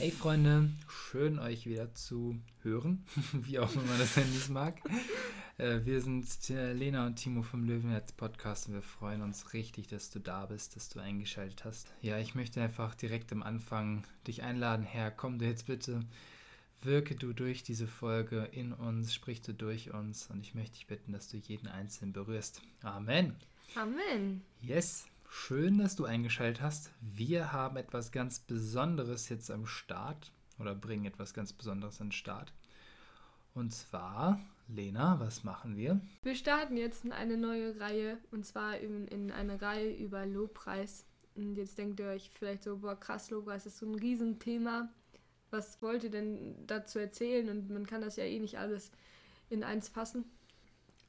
Hey Freunde, schön euch wieder zu hören, wie auch immer das Handys mag. Äh, wir sind Lena und Timo vom Löwenherz Podcast und wir freuen uns richtig, dass du da bist, dass du eingeschaltet hast. Ja, ich möchte einfach direkt am Anfang dich einladen, Herr, komm du jetzt bitte, wirke du durch diese Folge in uns, sprich du durch uns und ich möchte dich bitten, dass du jeden Einzelnen berührst. Amen. Amen. Yes. Schön, dass du eingeschaltet hast. Wir haben etwas ganz Besonderes jetzt am Start oder bringen etwas ganz Besonderes an den Start. Und zwar, Lena, was machen wir? Wir starten jetzt in eine neue Reihe und zwar in, in eine Reihe über Lobpreis. Und jetzt denkt ihr euch vielleicht so, boah, krass, Lobpreis ist so ein Riesenthema. Was wollt ihr denn dazu erzählen? Und man kann das ja eh nicht alles in eins fassen.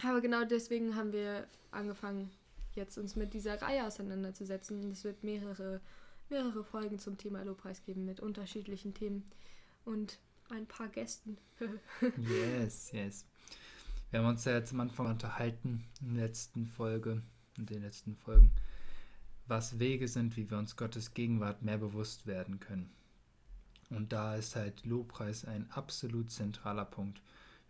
Aber genau deswegen haben wir angefangen, jetzt uns mit dieser Reihe auseinanderzusetzen. Es wird mehrere, mehrere Folgen zum Thema Lobpreis geben mit unterschiedlichen Themen und ein paar Gästen. yes, yes. Wir haben uns ja jetzt am Anfang unterhalten, in der letzten Folge, in den letzten Folgen, was Wege sind, wie wir uns Gottes Gegenwart mehr bewusst werden können. Und da ist halt Lobpreis ein absolut zentraler Punkt.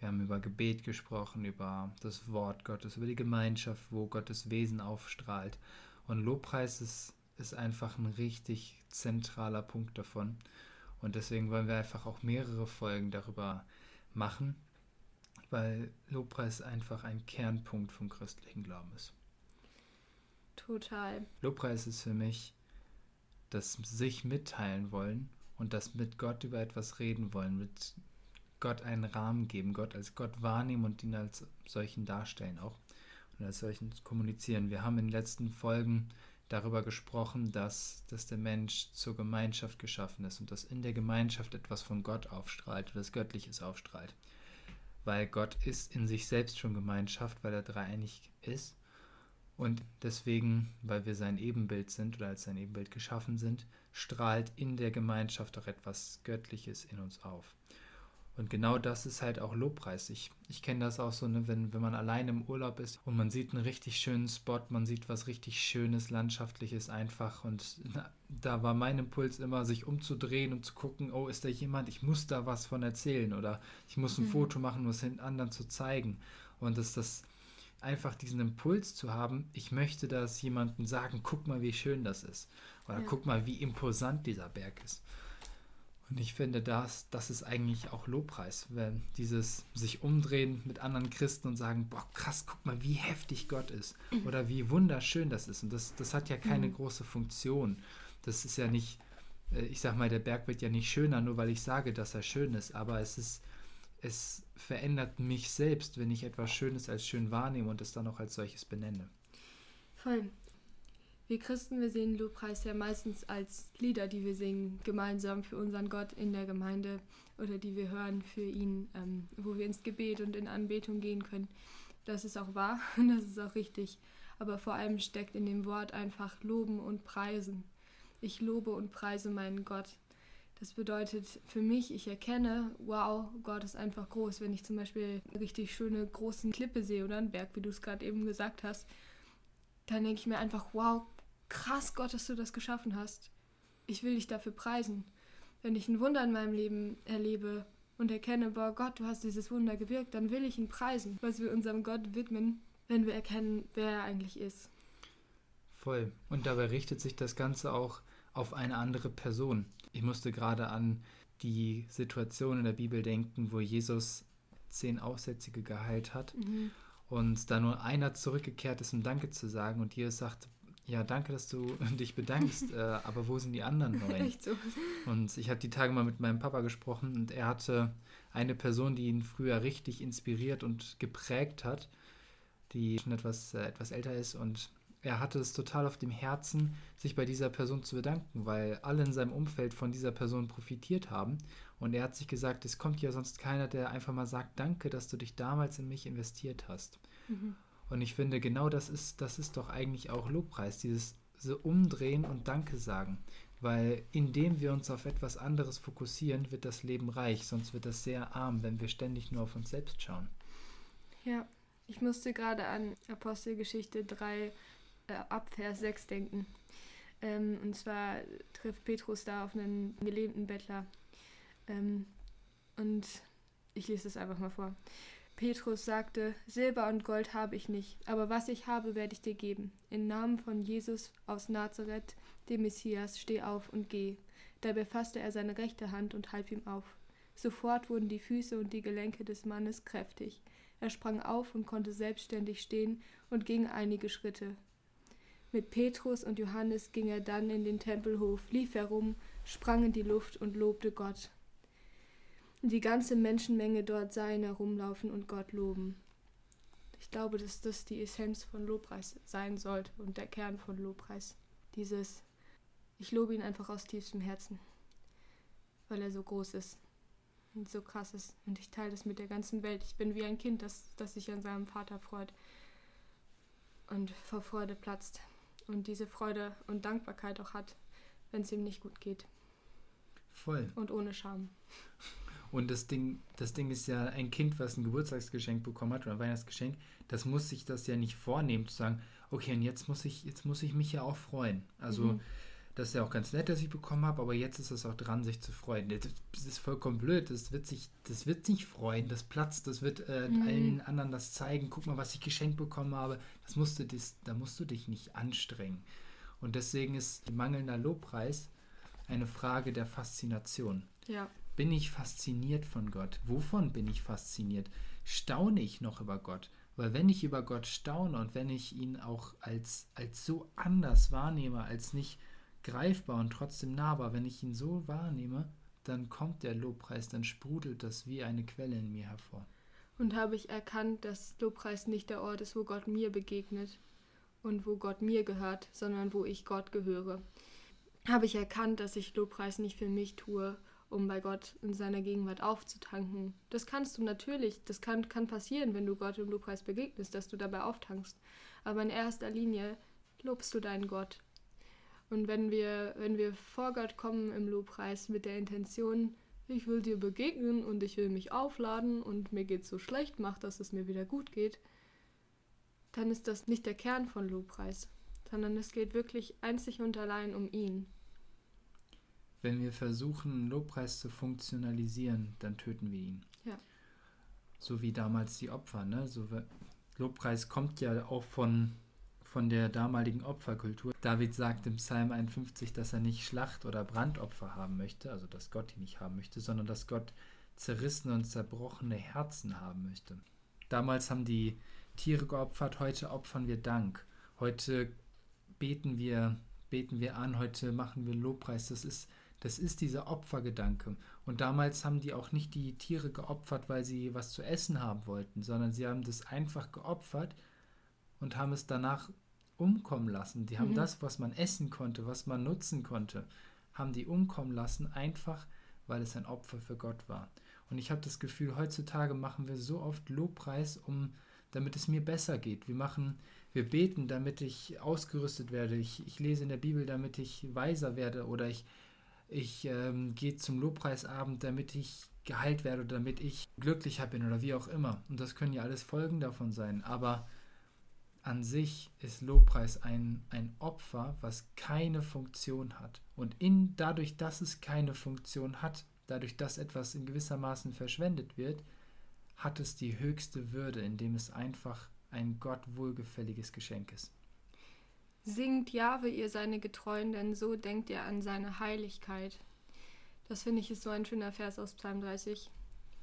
Wir haben über Gebet gesprochen, über das Wort Gottes, über die Gemeinschaft, wo Gottes Wesen aufstrahlt. Und Lobpreis ist, ist einfach ein richtig zentraler Punkt davon. Und deswegen wollen wir einfach auch mehrere Folgen darüber machen, weil Lobpreis einfach ein Kernpunkt vom christlichen Glauben ist. Total. Lobpreis ist für mich das sich mitteilen wollen und das mit Gott über etwas reden wollen, mit Gott einen Rahmen geben, Gott als Gott wahrnehmen und ihn als solchen darstellen auch und als solchen kommunizieren. Wir haben in den letzten Folgen darüber gesprochen, dass, dass der Mensch zur Gemeinschaft geschaffen ist und dass in der Gemeinschaft etwas von Gott aufstrahlt, etwas Göttliches aufstrahlt. Weil Gott ist in sich selbst schon Gemeinschaft, weil er dreieinig ist. Und deswegen, weil wir sein Ebenbild sind oder als sein Ebenbild geschaffen sind, strahlt in der Gemeinschaft auch etwas Göttliches in uns auf. Und genau das ist halt auch Lobpreis. Ich, ich kenne das auch so, ne, wenn, wenn man allein im Urlaub ist und man sieht einen richtig schönen Spot, man sieht was richtig Schönes, Landschaftliches einfach. Und na, da war mein Impuls immer, sich umzudrehen und zu gucken, oh, ist da jemand, ich muss da was von erzählen oder ich muss ein mhm. Foto machen, um es den anderen zu zeigen. Und dass das einfach diesen Impuls zu haben, ich möchte das jemandem sagen, guck mal, wie schön das ist. Oder ja. guck mal, wie imposant dieser Berg ist. Und ich finde, das, das ist eigentlich auch Lobpreis, wenn dieses sich umdrehen mit anderen Christen und sagen, boah, krass, guck mal, wie heftig Gott ist mhm. oder wie wunderschön das ist. Und das, das hat ja keine mhm. große Funktion. Das ist ja nicht, äh, ich sag mal, der Berg wird ja nicht schöner, nur weil ich sage, dass er schön ist, aber es ist, es verändert mich selbst, wenn ich etwas Schönes als schön wahrnehme und es dann auch als solches benenne. Voll. Wir Christen, wir sehen Lobpreis ja meistens als Lieder, die wir singen, gemeinsam für unseren Gott in der Gemeinde oder die wir hören für ihn, ähm, wo wir ins Gebet und in Anbetung gehen können. Das ist auch wahr und das ist auch richtig. Aber vor allem steckt in dem Wort einfach Loben und Preisen. Ich lobe und preise meinen Gott. Das bedeutet für mich, ich erkenne, wow, Gott ist einfach groß. Wenn ich zum Beispiel eine richtig schöne große Klippe sehe oder einen Berg, wie du es gerade eben gesagt hast, dann denke ich mir einfach, wow, krass Gott, dass du das geschaffen hast. Ich will dich dafür preisen. Wenn ich ein Wunder in meinem Leben erlebe und erkenne, boah Gott, du hast dieses Wunder gewirkt, dann will ich ihn preisen, was wir unserem Gott widmen, wenn wir erkennen, wer er eigentlich ist. Voll. Und dabei richtet sich das Ganze auch auf eine andere Person. Ich musste gerade an die Situation in der Bibel denken, wo Jesus zehn Aussätzige geheilt hat mhm. und da nur einer zurückgekehrt ist, um Danke zu sagen und Jesus sagt, ja, danke, dass du dich bedankst, äh, aber wo sind die anderen neun? Echt so. Und ich habe die Tage mal mit meinem Papa gesprochen und er hatte eine Person, die ihn früher richtig inspiriert und geprägt hat, die schon etwas, äh, etwas älter ist und er hatte es total auf dem Herzen, sich bei dieser Person zu bedanken, weil alle in seinem Umfeld von dieser Person profitiert haben. Und er hat sich gesagt, es kommt ja sonst keiner, der einfach mal sagt, danke, dass du dich damals in mich investiert hast. Mhm. Und ich finde, genau das ist, das ist doch eigentlich auch Lobpreis, dieses so umdrehen und Danke sagen. Weil indem wir uns auf etwas anderes fokussieren, wird das Leben reich, sonst wird das sehr arm, wenn wir ständig nur auf uns selbst schauen. Ja, ich musste gerade an Apostelgeschichte 3 äh, ab Vers 6 denken. Ähm, und zwar trifft Petrus da auf einen gelähmten Bettler. Ähm, und ich lese es einfach mal vor. Petrus sagte, Silber und Gold habe ich nicht, aber was ich habe, werde ich dir geben. Im Namen von Jesus aus Nazareth, dem Messias, steh auf und geh. Dabei fasste er seine rechte Hand und half ihm auf. Sofort wurden die Füße und die Gelenke des Mannes kräftig. Er sprang auf und konnte selbstständig stehen und ging einige Schritte. Mit Petrus und Johannes ging er dann in den Tempelhof, lief herum, sprang in die Luft und lobte Gott. Die ganze Menschenmenge dort sah ihn herumlaufen und Gott loben. Ich glaube, dass das die Essenz von Lobpreis sein sollte und der Kern von Lobpreis. Dieses, ich lobe ihn einfach aus tiefstem Herzen, weil er so groß ist und so krass ist. Und ich teile das mit der ganzen Welt. Ich bin wie ein Kind, das, das sich an seinem Vater freut und vor Freude platzt und diese Freude und Dankbarkeit auch hat, wenn es ihm nicht gut geht. Voll. Und ohne Scham. Und das Ding, das Ding ist ja, ein Kind, was ein Geburtstagsgeschenk bekommen hat oder ein Weihnachtsgeschenk, das muss sich das ja nicht vornehmen, zu sagen, okay, und jetzt muss ich, jetzt muss ich mich ja auch freuen. Also mhm. das ist ja auch ganz nett, dass ich bekommen habe, aber jetzt ist es auch dran, sich zu freuen. Das ist vollkommen blöd, das wird sich, das wird nicht freuen, das platzt, das wird äh, mhm. allen anderen das zeigen, guck mal, was ich geschenkt bekommen habe. Das musst du, das, da musst du dich nicht anstrengen. Und deswegen ist mangelnder Lobpreis eine Frage der Faszination. Ja. Bin ich fasziniert von Gott? Wovon bin ich fasziniert? Staune ich noch über Gott? Weil wenn ich über Gott staune und wenn ich ihn auch als, als so anders wahrnehme, als nicht greifbar und trotzdem nahbar, wenn ich ihn so wahrnehme, dann kommt der Lobpreis, dann sprudelt das wie eine Quelle in mir hervor. Und habe ich erkannt, dass Lobpreis nicht der Ort ist, wo Gott mir begegnet und wo Gott mir gehört, sondern wo ich Gott gehöre. Habe ich erkannt, dass ich Lobpreis nicht für mich tue, um bei Gott in seiner Gegenwart aufzutanken. Das kannst du natürlich, das kann, kann passieren, wenn du Gott im Lobpreis begegnest, dass du dabei auftankst. Aber in erster Linie lobst du deinen Gott. Und wenn wir, wenn wir vor Gott kommen im Lobpreis mit der Intention, ich will dir begegnen und ich will mich aufladen und mir geht so schlecht, mach, dass es mir wieder gut geht, dann ist das nicht der Kern von Lobpreis, sondern es geht wirklich einzig und allein um ihn. Wenn wir versuchen, Lobpreis zu funktionalisieren, dann töten wir ihn. Ja. So wie damals die Opfer. Ne? So, Lobpreis kommt ja auch von, von der damaligen Opferkultur. David sagt im Psalm 51, dass er nicht Schlacht- oder Brandopfer haben möchte, also dass Gott die nicht haben möchte, sondern dass Gott zerrissene und zerbrochene Herzen haben möchte. Damals haben die Tiere geopfert, heute opfern wir Dank. Heute beten wir, beten wir an, heute machen wir Lobpreis. Das ist das ist dieser Opfergedanke. Und damals haben die auch nicht die Tiere geopfert, weil sie was zu essen haben wollten, sondern sie haben das einfach geopfert und haben es danach umkommen lassen. Die haben mhm. das, was man essen konnte, was man nutzen konnte, haben die umkommen lassen, einfach weil es ein Opfer für Gott war. Und ich habe das Gefühl, heutzutage machen wir so oft Lobpreis, um damit es mir besser geht. Wir machen, wir beten, damit ich ausgerüstet werde. Ich, ich lese in der Bibel, damit ich weiser werde oder ich ich ähm, gehe zum Lobpreisabend, damit ich geheilt werde oder damit ich glücklicher bin oder wie auch immer. Und das können ja alles Folgen davon sein. Aber an sich ist Lobpreis ein, ein Opfer, was keine Funktion hat. Und in, dadurch, dass es keine Funktion hat, dadurch, dass etwas in gewissermaßen verschwendet wird, hat es die höchste Würde, indem es einfach ein Gott wohlgefälliges Geschenk ist. Singt Jahwe ihr seine Getreuen, denn so denkt ihr an seine Heiligkeit. Das finde ich ist so ein schöner Vers aus Psalm 30,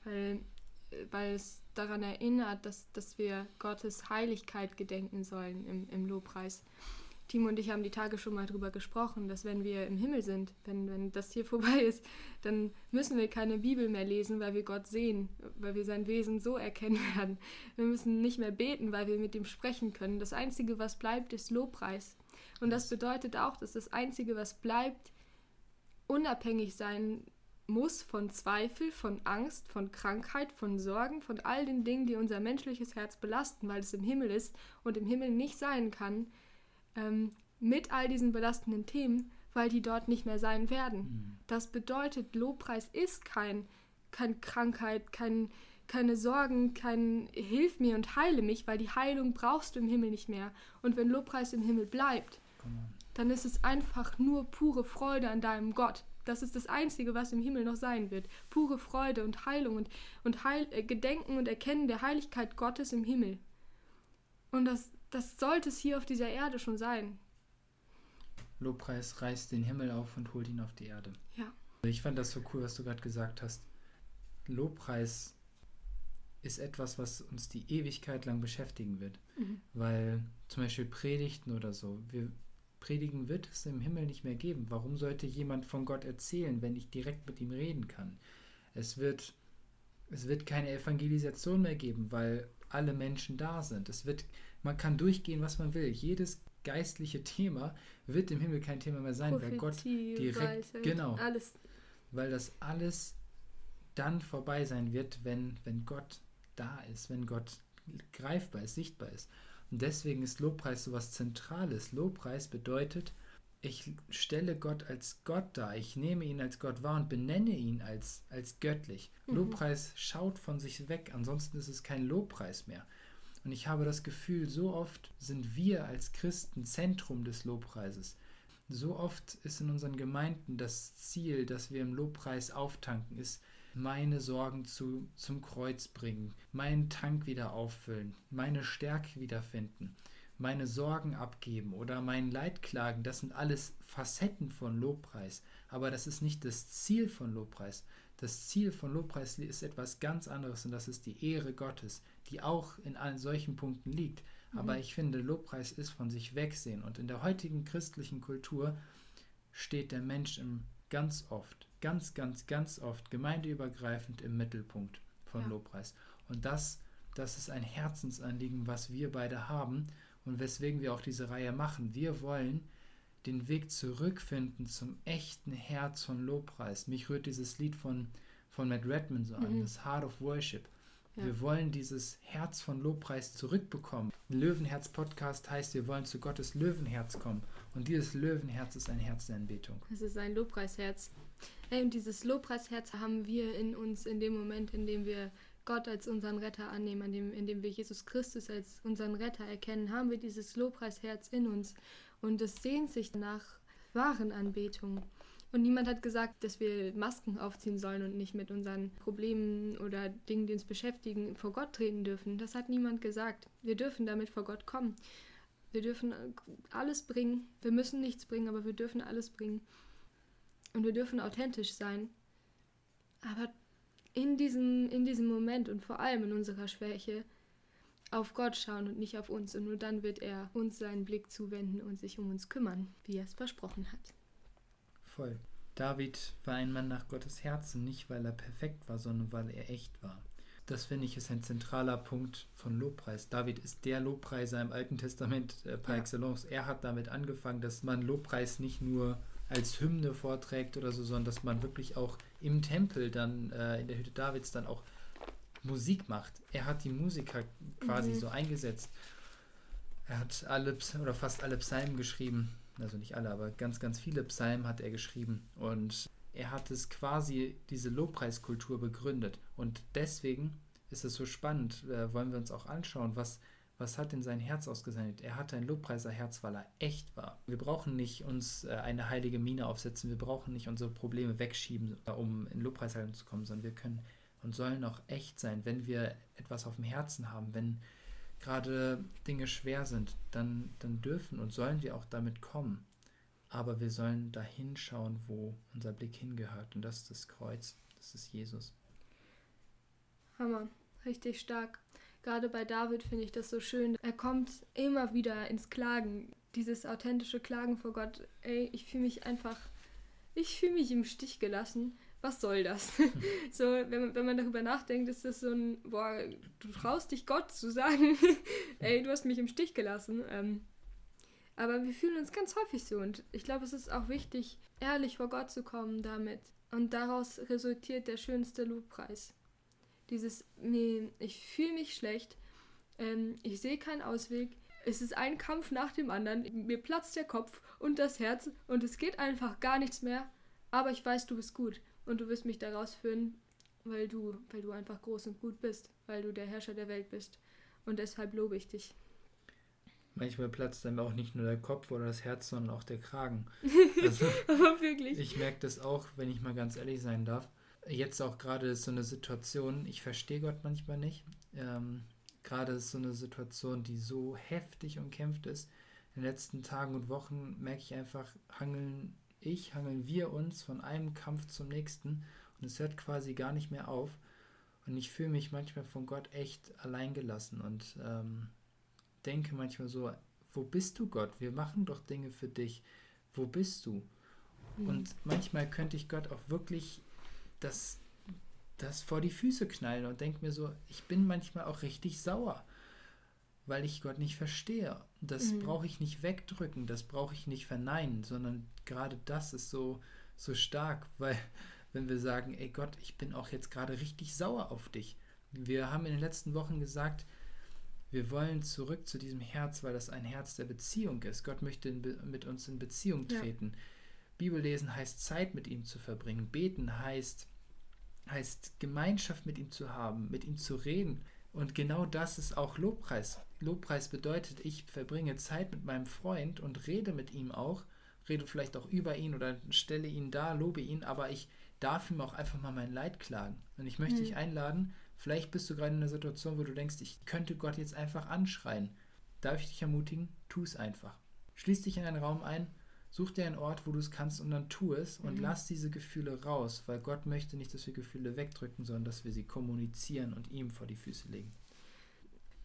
weil, weil es daran erinnert, dass, dass wir Gottes Heiligkeit gedenken sollen im, im Lobpreis. Timo und ich haben die Tage schon mal darüber gesprochen, dass wenn wir im Himmel sind, wenn, wenn das hier vorbei ist, dann müssen wir keine Bibel mehr lesen, weil wir Gott sehen, weil wir sein Wesen so erkennen werden. Wir müssen nicht mehr beten, weil wir mit ihm sprechen können. Das Einzige, was bleibt, ist Lobpreis. Und das bedeutet auch, dass das Einzige, was bleibt, unabhängig sein muss von Zweifel, von Angst, von Krankheit, von Sorgen, von all den Dingen, die unser menschliches Herz belasten, weil es im Himmel ist und im Himmel nicht sein kann, ähm, mit all diesen belastenden Themen, weil die dort nicht mehr sein werden. Mhm. Das bedeutet, Lobpreis ist kein, kein Krankheit, kein, keine Sorgen, kein Hilf mir und heile mich, weil die Heilung brauchst du im Himmel nicht mehr. Und wenn Lobpreis im Himmel bleibt, dann ist es einfach nur pure Freude an deinem Gott. Das ist das Einzige, was im Himmel noch sein wird. Pure Freude und Heilung und, und Heil, äh, Gedenken und Erkennen der Heiligkeit Gottes im Himmel. Und das, das sollte es hier auf dieser Erde schon sein. Lobpreis reißt den Himmel auf und holt ihn auf die Erde. Ja. Ich fand das so cool, was du gerade gesagt hast. Lobpreis ist etwas, was uns die Ewigkeit lang beschäftigen wird. Mhm. Weil zum Beispiel Predigten oder so, wir Predigen wird es im Himmel nicht mehr geben. Warum sollte jemand von Gott erzählen, wenn ich direkt mit ihm reden kann? Es wird, es wird keine Evangelisation mehr geben, weil alle Menschen da sind. Es wird, man kann durchgehen, was man will. Jedes geistliche Thema wird im Himmel kein Thema mehr sein, weil Gott direkt, Weisheit, genau, Alles. weil das alles dann vorbei sein wird, wenn, wenn Gott da ist, wenn Gott greifbar ist, sichtbar ist. Und deswegen ist Lobpreis so was Zentrales. Lobpreis bedeutet, ich stelle Gott als Gott dar, ich nehme ihn als Gott wahr und benenne ihn als, als göttlich. Mhm. Lobpreis schaut von sich weg, ansonsten ist es kein Lobpreis mehr. Und ich habe das Gefühl, so oft sind wir als Christen Zentrum des Lobpreises. So oft ist in unseren Gemeinden das Ziel, dass wir im Lobpreis auftanken, ist, meine Sorgen zu, zum Kreuz bringen, meinen Tank wieder auffüllen, meine Stärke wiederfinden, meine Sorgen abgeben oder mein Leid klagen. Das sind alles Facetten von Lobpreis. Aber das ist nicht das Ziel von Lobpreis. Das Ziel von Lobpreis ist etwas ganz anderes und das ist die Ehre Gottes, die auch in allen solchen Punkten liegt. Aber Mhm. ich finde, Lobpreis ist von sich wegsehen. Und in der heutigen christlichen Kultur steht der Mensch im, ganz oft, ganz, ganz, ganz oft gemeindeübergreifend im Mittelpunkt von Ja. Lobpreis. Und das, das ist ein Herzensanliegen, was wir beide haben und weswegen wir auch diese Reihe machen. Wir wollen den Weg zurückfinden zum echten Herz von Lobpreis. Mich rührt dieses Lied von, von Matt Redman so an, Mhm. das Heart of Worship. Ja. Wir wollen dieses Herz von Lobpreis zurückbekommen. Löwenherz-Podcast heißt, wir wollen zu Gottes Löwenherz kommen. Und dieses Löwenherz ist ein Herz der Anbetung. Es ist ein Lobpreisherz. Ey, und dieses Lobpreisherz haben wir in uns in dem Moment, in dem wir Gott als unseren Retter annehmen, in dem, in dem wir Jesus Christus als unseren Retter erkennen, haben wir dieses Lobpreisherz in uns. Und es sehnt sich nach wahren Anbetung. Und niemand hat gesagt, dass wir Masken aufziehen sollen und nicht mit unseren Problemen oder Dingen, die uns beschäftigen, vor Gott treten dürfen. Das hat niemand gesagt. Wir dürfen damit vor Gott kommen. Wir dürfen alles bringen. Wir müssen nichts bringen, aber wir dürfen alles bringen. Und wir dürfen authentisch sein. Aber in diesem, in diesem Moment und vor allem in unserer Schwäche auf Gott schauen und nicht auf uns. Und nur dann wird er uns seinen Blick zuwenden und sich um uns kümmern, wie er es versprochen hat. Voll. David war ein Mann nach Gottes Herzen, nicht weil er perfekt war, sondern weil er echt war. Das finde ich ist ein zentraler Punkt von Lobpreis. David ist der Lobpreiser im Alten Testament äh, par Ja. excellence. Er hat damit angefangen, dass man Lobpreis nicht nur als Hymne vorträgt oder so, sondern dass man wirklich auch im Tempel dann, äh, in der Hütte Davids dann auch Musik macht. Er hat die Musiker quasi Mhm. so eingesetzt. Er hat alle oder fast alle Psalmen geschrieben. Also nicht alle, aber ganz, ganz viele Psalmen hat er geschrieben. Und er hat es quasi diese Lobpreiskultur begründet. Und deswegen ist es so spannend, äh, wollen wir uns auch anschauen, was, was hat denn sein Herz ausgesendet? Er hatte ein Lobpreiserherz, weil er echt war. Wir brauchen nicht uns äh, eine heilige Miene aufsetzen, wir brauchen nicht unsere Probleme wegschieben, äh, um in Lobpreishaltung zu kommen, sondern wir können und sollen auch echt sein, wenn wir etwas auf dem Herzen haben, wenn gerade Dinge schwer sind, dann, dann dürfen und sollen wir auch damit kommen. Aber wir sollen da hinschauen, wo unser Blick hingehört. Und das ist das Kreuz, das ist Jesus. Hammer, richtig stark. Gerade bei David finde ich das so schön. Er kommt immer wieder ins Klagen, dieses authentische Klagen vor Gott. Ey, ich fühle mich einfach, ich fühle mich im Stich gelassen. Was soll das? so, wenn man, wenn man darüber nachdenkt, ist das so ein, boah, du traust dich Gott zu sagen, ey, du hast mich im Stich gelassen. Ähm, aber wir fühlen uns ganz häufig so und ich glaube, es ist auch wichtig, ehrlich vor Gott zu kommen damit. Und daraus resultiert der schönste Lobpreis. Dieses, nee, ich fühle mich schlecht, ähm, ich sehe keinen Ausweg, es ist ein Kampf nach dem anderen, mir platzt der Kopf und das Herz und es geht einfach gar nichts mehr, aber ich weiß, du bist gut und du wirst mich da rausführen, weil du, weil du einfach groß und gut bist, weil du der Herrscher der Welt bist und deshalb lobe ich dich. Manchmal platzt einem auch nicht nur der Kopf oder das Herz, sondern auch der Kragen. Also, Aber wirklich. Ich merke das auch, wenn ich mal ganz ehrlich sein darf. Jetzt auch gerade ist so eine Situation, ich verstehe Gott manchmal nicht. Ähm, gerade ist so eine Situation, die so heftig umkämpft ist. In den letzten Tagen und Wochen merke ich einfach, hangeln ich, hangeln wir uns von einem Kampf zum nächsten und es hört quasi gar nicht mehr auf. Und ich fühle mich manchmal von Gott echt alleingelassen und ähm, denke manchmal so, wo bist du Gott? Wir machen doch Dinge für dich. Wo bist du? Mhm. Und manchmal könnte ich Gott auch wirklich das, das vor die Füße knallen und denke mir so, ich bin manchmal auch richtig sauer, weil ich Gott nicht verstehe. Das mhm. brauche ich nicht wegdrücken, das brauche ich nicht verneinen, sondern gerade das ist so, so stark, weil wenn wir sagen, ey Gott, ich bin auch jetzt gerade richtig sauer auf dich. Wir haben in den letzten Wochen gesagt, wir wollen zurück zu diesem Herz, weil das ein Herz der Beziehung ist. Gott möchte mit uns in Beziehung treten. Ja. Bibellesen heißt Zeit mit ihm zu verbringen. Beten heißt, heißt Gemeinschaft mit ihm zu haben, mit ihm zu reden. Und genau das ist auch Lobpreis. Lobpreis bedeutet, ich verbringe Zeit mit meinem Freund und rede mit ihm auch, rede vielleicht auch über ihn oder stelle ihn da, lobe ihn, aber ich darf ihm auch einfach mal mein Leid klagen. Und ich möchte mhm. dich einladen, Vielleicht bist du gerade in einer Situation, wo du denkst, ich könnte Gott jetzt einfach anschreien. Darf ich dich ermutigen? Tu es einfach. Schließ dich in einen Raum ein, such dir einen Ort, wo du es kannst und dann tu es und mhm. lass diese Gefühle raus, weil Gott möchte nicht, dass wir Gefühle wegdrücken, sondern dass wir sie kommunizieren und ihm vor die Füße legen.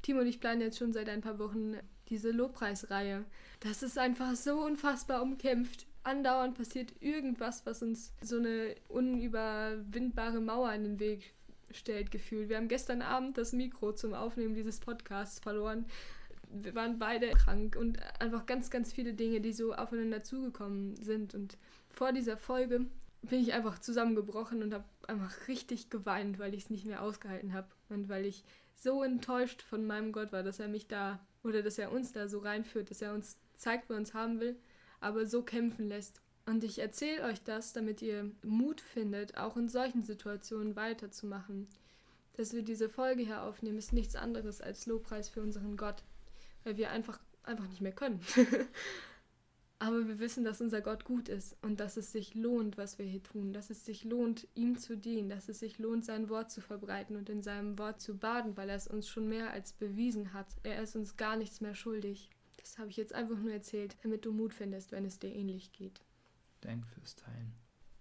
Timo und ich planen jetzt schon seit ein paar Wochen diese Lobpreisreihe. Das ist einfach so unfassbar umkämpft. Andauernd passiert irgendwas, was uns so eine unüberwindbare Mauer in den Weg stellt gefühlt. Wir haben gestern Abend das Mikro zum Aufnehmen dieses Podcasts verloren. Wir waren beide krank und einfach ganz, ganz viele Dinge, die so aufeinander zugekommen sind. Und vor dieser Folge bin ich einfach zusammengebrochen und habe einfach richtig geweint, weil ich es nicht mehr ausgehalten habe und weil ich so enttäuscht von meinem Gott war, dass er mich da oder dass er uns da so reinführt, dass er uns zeigt, wo er uns haben will, aber so kämpfen lässt. Und ich erzähle euch das, damit ihr Mut findet, auch in solchen Situationen weiterzumachen. Dass wir diese Folge hier aufnehmen, ist nichts anderes als Lobpreis für unseren Gott, weil wir einfach, einfach nicht mehr können. Aber wir wissen, dass unser Gott gut ist und dass es sich lohnt, was wir hier tun, dass es sich lohnt, ihm zu dienen, dass es sich lohnt, sein Wort zu verbreiten und in seinem Wort zu baden, weil er es uns schon mehr als bewiesen hat. Er ist uns gar nichts mehr schuldig. Das habe ich jetzt einfach nur erzählt, damit du Mut findest, wenn es dir ähnlich geht. Danke fürs Teilen.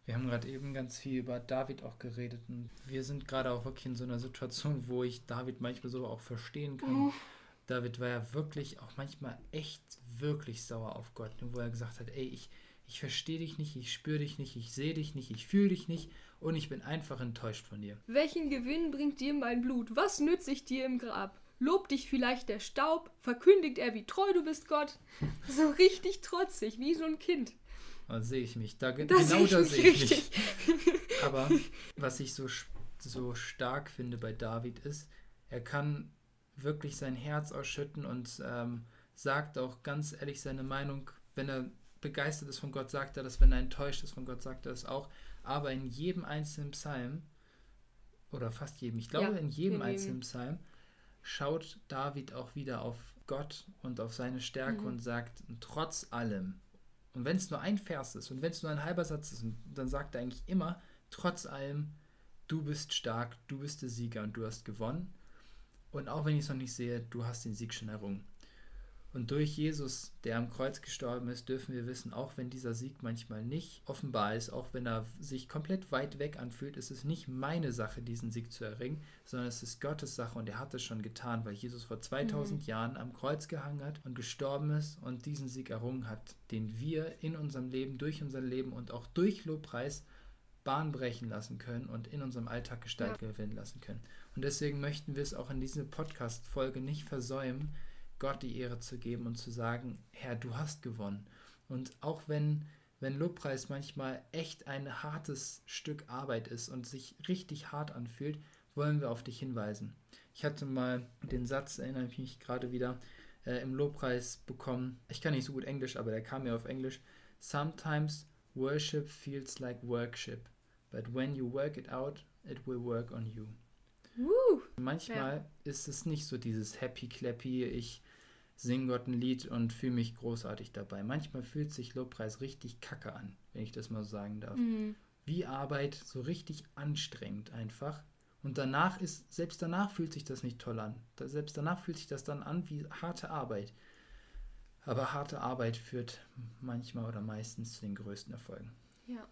Wir haben gerade eben ganz viel über David auch geredet und wir sind gerade auch wirklich in so einer Situation, wo ich David manchmal so auch verstehen kann. Mhm. David war ja wirklich auch manchmal echt wirklich sauer auf Gott, wo er gesagt hat, ey, ich, ich verstehe dich nicht, ich spüre dich nicht, ich sehe dich nicht, ich fühle dich nicht und ich bin einfach enttäuscht von dir. Welchen Gewinn bringt dir mein Blut? Was nütze ich dir im Grab? Lobt dich vielleicht der Staub? Verkündigt er, wie treu du bist, Gott? So richtig trotzig, wie so ein Kind. Da sehe ich mich. Da, genau da sehe ich mich. Aber was ich so, so stark finde bei David ist, er kann wirklich sein Herz ausschütten und ähm, sagt auch ganz ehrlich seine Meinung. Wenn er begeistert ist von Gott, sagt er das. Wenn er enttäuscht ist von Gott, sagt er das auch. Aber in jedem einzelnen Psalm, oder fast jedem, ich glaube ja, in jedem in einzelnen Psalm, schaut David auch wieder auf Gott und auf seine Stärke mhm. und sagt, trotz allem, und wenn es nur ein Vers ist und wenn es nur ein halber Satz ist, dann sagt er eigentlich immer, trotz allem, du bist stark, du bist der Sieger und du hast gewonnen. Und auch wenn ich es noch nicht sehe, du hast den Sieg schon errungen. Und durch Jesus, der am Kreuz gestorben ist, dürfen wir wissen, auch wenn dieser Sieg manchmal nicht offenbar ist, auch wenn er sich komplett weit weg anfühlt, ist es nicht meine Sache, diesen Sieg zu erringen, sondern es ist Gottes Sache und er hat es schon getan, weil Jesus vor 2000 mhm. Jahren am Kreuz gehangen hat und gestorben ist und diesen Sieg errungen hat, den wir in unserem Leben, durch unser Leben und auch durch Lobpreis Bahn brechen lassen können und in unserem Alltag Gestalt ja. gewinnen lassen können. Und deswegen möchten wir es auch in dieser Podcast-Folge nicht versäumen, Gott die Ehre zu geben und zu sagen, Herr, du hast gewonnen. Und auch wenn, wenn Lobpreis manchmal echt ein hartes Stück Arbeit ist und sich richtig hart anfühlt, wollen wir auf dich hinweisen. Ich hatte mal den Satz, erinnere ich mich gerade wieder, äh, im Lobpreis bekommen. Ich kann nicht so gut Englisch, aber der kam mir auf Englisch. Sometimes worship feels like workship, but when you work it out, it will work on you. Uh, Manchmal ja. ist es nicht so dieses happy clappy, ich singe Gott ein Lied und fühle mich großartig dabei. Manchmal fühlt sich Lobpreis richtig kacke an, wenn ich das mal so sagen darf. Mhm. Wie Arbeit, so richtig anstrengend einfach. Und danach ist, selbst danach fühlt sich das nicht toll an. Da, selbst danach fühlt sich das dann an wie harte Arbeit. Aber harte Arbeit führt manchmal oder meistens zu den größten Erfolgen. Ja.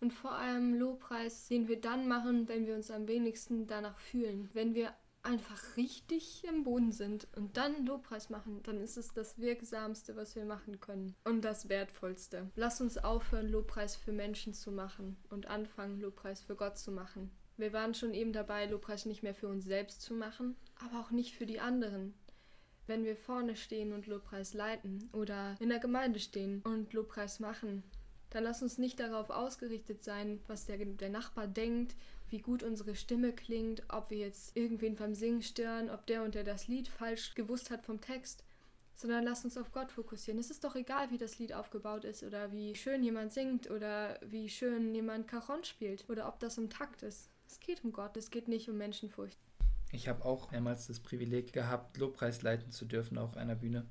Und vor allem Lobpreis, den wir dann machen, wenn wir uns am wenigsten danach fühlen. Wenn wir einfach richtig im Boden sind und dann Lobpreis machen, dann ist es das Wirksamste, was wir machen können. Und das Wertvollste. Lass uns aufhören, Lobpreis für Menschen zu machen und anfangen, Lobpreis für Gott zu machen. Wir waren schon eben dabei, Lobpreis nicht mehr für uns selbst zu machen, aber auch nicht für die anderen. Wenn wir vorne stehen und Lobpreis leiten oder in der Gemeinde stehen und Lobpreis machen, dann lass uns nicht darauf ausgerichtet sein, was der, der Nachbar denkt, wie gut unsere Stimme klingt, ob wir jetzt irgendwen beim Singen stören, ob der und der das Lied falsch gewusst hat vom Text, sondern lass uns auf Gott fokussieren. Es ist doch egal, wie das Lied aufgebaut ist oder wie schön jemand singt oder wie schön jemand Cajon spielt oder ob das im Takt ist. Es geht um Gott, es geht nicht um Menschenfurcht. Ich habe auch mehrmals das Privileg gehabt, Lobpreis leiten zu dürfen auf einer Bühne.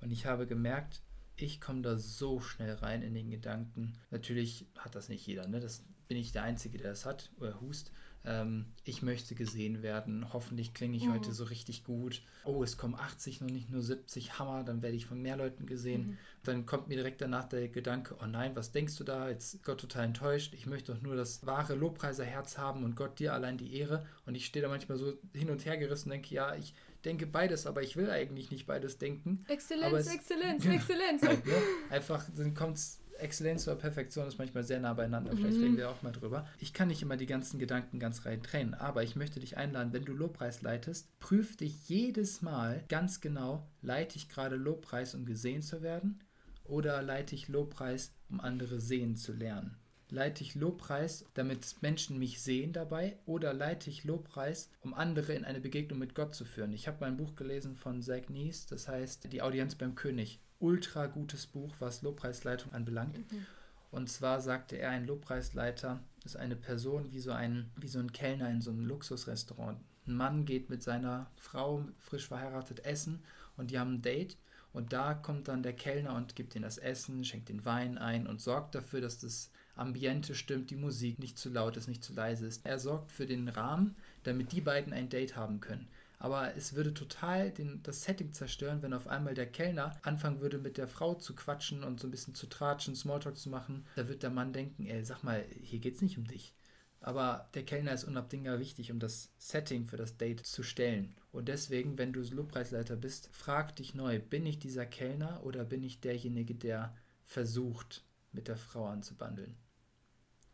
Und ich habe gemerkt, ich komme da so schnell rein in den Gedanken. Natürlich hat das nicht jeder, ne? Das bin ich der Einzige, der das hat oder hust. Ähm, ich möchte gesehen werden. Hoffentlich klinge ich mhm. heute so richtig gut. Oh, es kommen 80, noch nicht nur 70. Hammer, dann werde ich von mehr Leuten gesehen. Mhm. Dann kommt mir direkt danach der Gedanke, oh nein, was denkst du da? Jetzt Gott total enttäuscht. Ich möchte doch nur das wahre Lobpreiserherz haben und Gott dir allein die Ehre. Und ich stehe da manchmal so hin und her gerissen und denke, ja, ich denke beides, aber ich will eigentlich nicht beides denken. Exzellenz, es, Exzellenz, Exzellenz. Halt, ne? Einfach, dann kommt Exzellenz oder Perfektion ist manchmal sehr nah beieinander. Vielleicht mhm. reden wir auch mal drüber. Ich kann nicht immer die ganzen Gedanken ganz rein trennen, aber ich möchte dich einladen, wenn du Lobpreis leitest, prüf dich jedes Mal ganz genau, leite ich gerade Lobpreis, um gesehen zu werden oder leite ich Lobpreis, um andere sehen zu lernen? Leite ich Lobpreis, damit Menschen mich sehen dabei, oder leite ich Lobpreis, um andere in eine Begegnung mit Gott zu führen? Ich habe mal ein Buch gelesen von Zach Nies, das heißt Die Audienz beim König ultra gutes Buch, was Lobpreisleitung anbelangt. Mhm. Und zwar sagte er, ein Lobpreisleiter ist eine Person wie so ein, wie so ein Kellner in so einem Luxusrestaurant. Ein Mann geht mit seiner Frau frisch verheiratet essen und die haben ein Date. Und da kommt dann der Kellner und gibt ihnen das Essen, schenkt den Wein ein und sorgt dafür, dass das Ambiente stimmt, die Musik nicht zu laut ist, nicht zu leise ist. Er sorgt für den Rahmen, damit die beiden ein Date haben können. Aber es würde total den, das Setting zerstören, wenn auf einmal der Kellner anfangen würde, mit der Frau zu quatschen und so ein bisschen zu tratschen, Smalltalk zu machen. Da wird der Mann denken, ey, sag mal, hier geht's nicht um dich. Aber der Kellner ist unabdingbar wichtig, um das Setting für das Date zu stellen. Und deswegen, wenn du Lobpreisleiter bist, frag dich neu, bin ich dieser Kellner oder bin ich derjenige, der versucht, mit der Frau anzubandeln?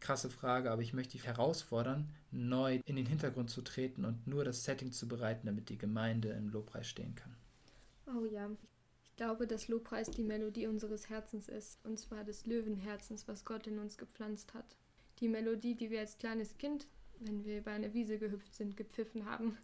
Krasse Frage, aber ich möchte dich herausfordern, neu in den Hintergrund zu treten und nur das Setting zu bereiten, damit die Gemeinde im Lobpreis stehen kann. Oh ja, ich glaube, dass Lobpreis die Melodie unseres Herzens ist, und zwar des Löwenherzens, was Gott in uns gepflanzt hat. Die Melodie, die wir als kleines Kind, wenn wir über eine Wiese gehüpft sind, gepfiffen haben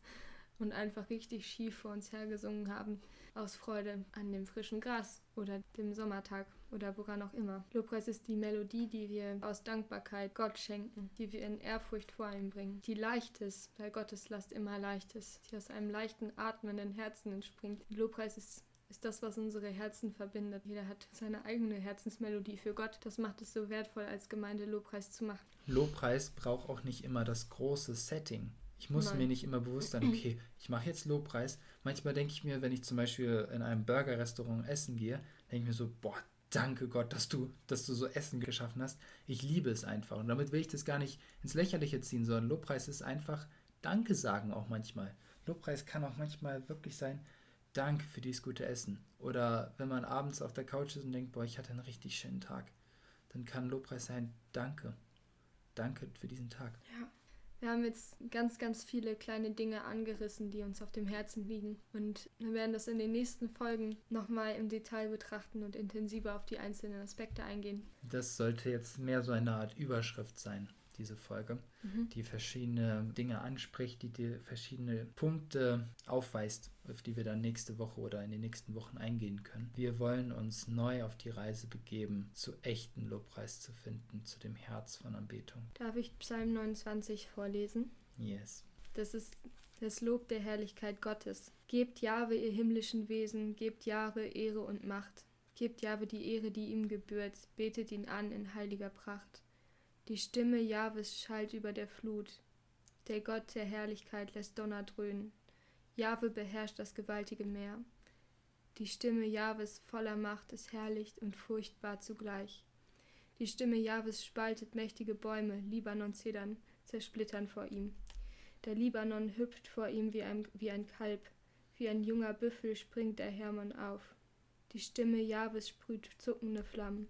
und einfach richtig schief vor uns hergesungen haben, aus Freude an dem frischen Gras oder dem Sommertag oder woran auch immer. Lobpreis ist die Melodie, die wir aus Dankbarkeit Gott schenken, die wir in Ehrfurcht vor ihm bringen, die leicht ist, weil Gottes Last immer leicht ist, die aus einem leichten, atmenden Herzen entspringt. Lobpreis ist ist das, was unsere Herzen verbindet. Jeder hat seine eigene Herzensmelodie für Gott. Das macht es so wertvoll, als Gemeinde Lobpreis zu machen. Lobpreis braucht auch nicht immer das große Setting. Ich muss Nein. mir nicht immer bewusst sein, okay, ich mache jetzt Lobpreis. Manchmal denke ich mir, wenn ich zum Beispiel in einem Burger-Restaurant essen gehe, denke ich mir so, boah, danke Gott, dass du, dass du so Essen geschaffen hast. Ich liebe es einfach. Und damit will ich das gar nicht ins Lächerliche ziehen, sondern Lobpreis ist einfach Danke sagen auch manchmal. Lobpreis kann auch manchmal wirklich sein, Danke für dieses gute Essen. Oder wenn man abends auf der Couch ist und denkt, boah, ich hatte einen richtig schönen Tag, dann kann Lobpreis sein, danke. Danke für diesen Tag. Ja. Wir haben jetzt ganz, ganz viele kleine Dinge angerissen, die uns auf dem Herzen liegen. Und wir werden das in den nächsten Folgen nochmal im Detail betrachten und intensiver auf die einzelnen Aspekte eingehen. Das sollte jetzt mehr so eine Art Überschrift sein diese Folge, mhm. die verschiedene Dinge anspricht, die dir verschiedene Punkte aufweist, auf die wir dann nächste Woche oder in den nächsten Wochen eingehen können. Wir wollen uns neu auf die Reise begeben, zu echten Lobpreis zu finden, zu dem Herz von Anbetung. Darf ich Psalm 29 vorlesen? Yes. Das ist das Lob der Herrlichkeit Gottes. Gebt Jahwe ihr himmlischen Wesen, gebt Jahwe Ehre und Macht. Gebt Jahwe die Ehre, die ihm gebührt, betet ihn an in heiliger Pracht. Die Stimme Jahwes schallt über der Flut. Der Gott der Herrlichkeit lässt Donner dröhnen. Jahwe beherrscht das gewaltige Meer. Die Stimme Jahwes voller Macht ist herrlich und furchtbar zugleich. Die Stimme Jahwes spaltet mächtige Bäume, Libanon zedern, zersplittern vor ihm. Der Libanon hüpft vor ihm wie ein, wie ein Kalb, wie ein junger Büffel springt der Hermann auf. Die Stimme Jahwes sprüht zuckende Flammen.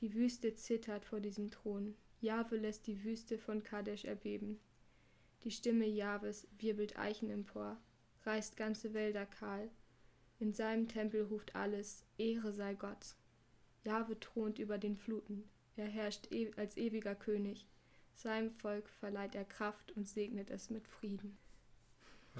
Die Wüste zittert vor diesem Thron. Jahwe lässt die Wüste von Kadesh erbeben. Die Stimme Jahwes wirbelt Eichen empor, reißt ganze Wälder kahl. In seinem Tempel ruft alles, Ehre sei Gott. Jahwe thront über den Fluten, er herrscht e als ewiger König. Seinem Volk verleiht er Kraft und segnet es mit Frieden.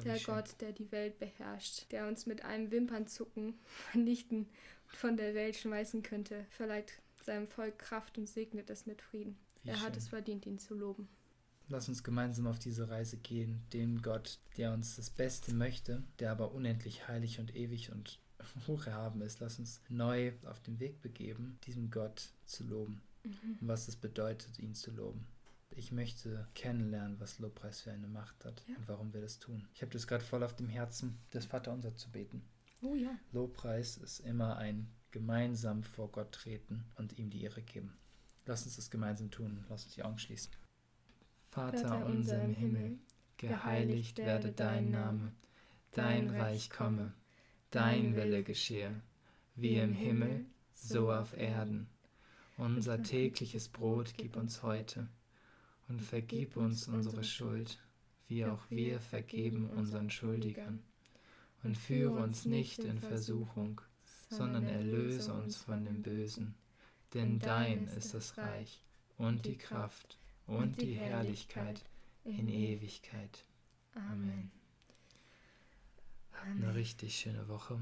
Der Gott, der die Welt beherrscht, der uns mit einem Wimpernzucken vernichten und von der Welt schmeißen könnte, verleiht seinem Volk Kraft und segnet es mit Frieden. Wie er hat schön. es verdient, ihn zu loben. Lass uns gemeinsam auf diese Reise gehen, dem Gott, der uns das Beste möchte, der aber unendlich heilig und ewig und hocherhaben ist. Lass uns neu auf den Weg begeben, diesem Gott zu loben und was es bedeutet, ihn zu loben. Ich möchte kennenlernen, was Lobpreis für eine Macht hat Ja. und warum wir das tun. Ich habe das gerade voll auf dem Herzen, das Vaterunser zu beten. Oh ja. Lobpreis ist immer ein gemeinsam vor Gott treten und ihm die Ehre geben. Lass uns das gemeinsam tun. Lass uns die Augen schließen. Vater unser im Himmel, geheiligt werde dein Name, dein Reich komme, dein Wille geschehe, wie im Himmel, so auf Erden. Unser tägliches Brot gib uns heute und vergib uns unsere Schuld, wie auch wir vergeben unseren Schuldigern. Und führe uns nicht in Versuchung, sondern erlöse uns von dem Bösen. Denn dein ist das Reich und die Kraft und die Herrlichkeit in Ewigkeit. Amen. Habt eine richtig schöne Woche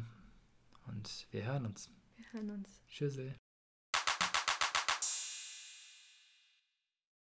und wir hören uns. Wir hören uns. Tschüssel.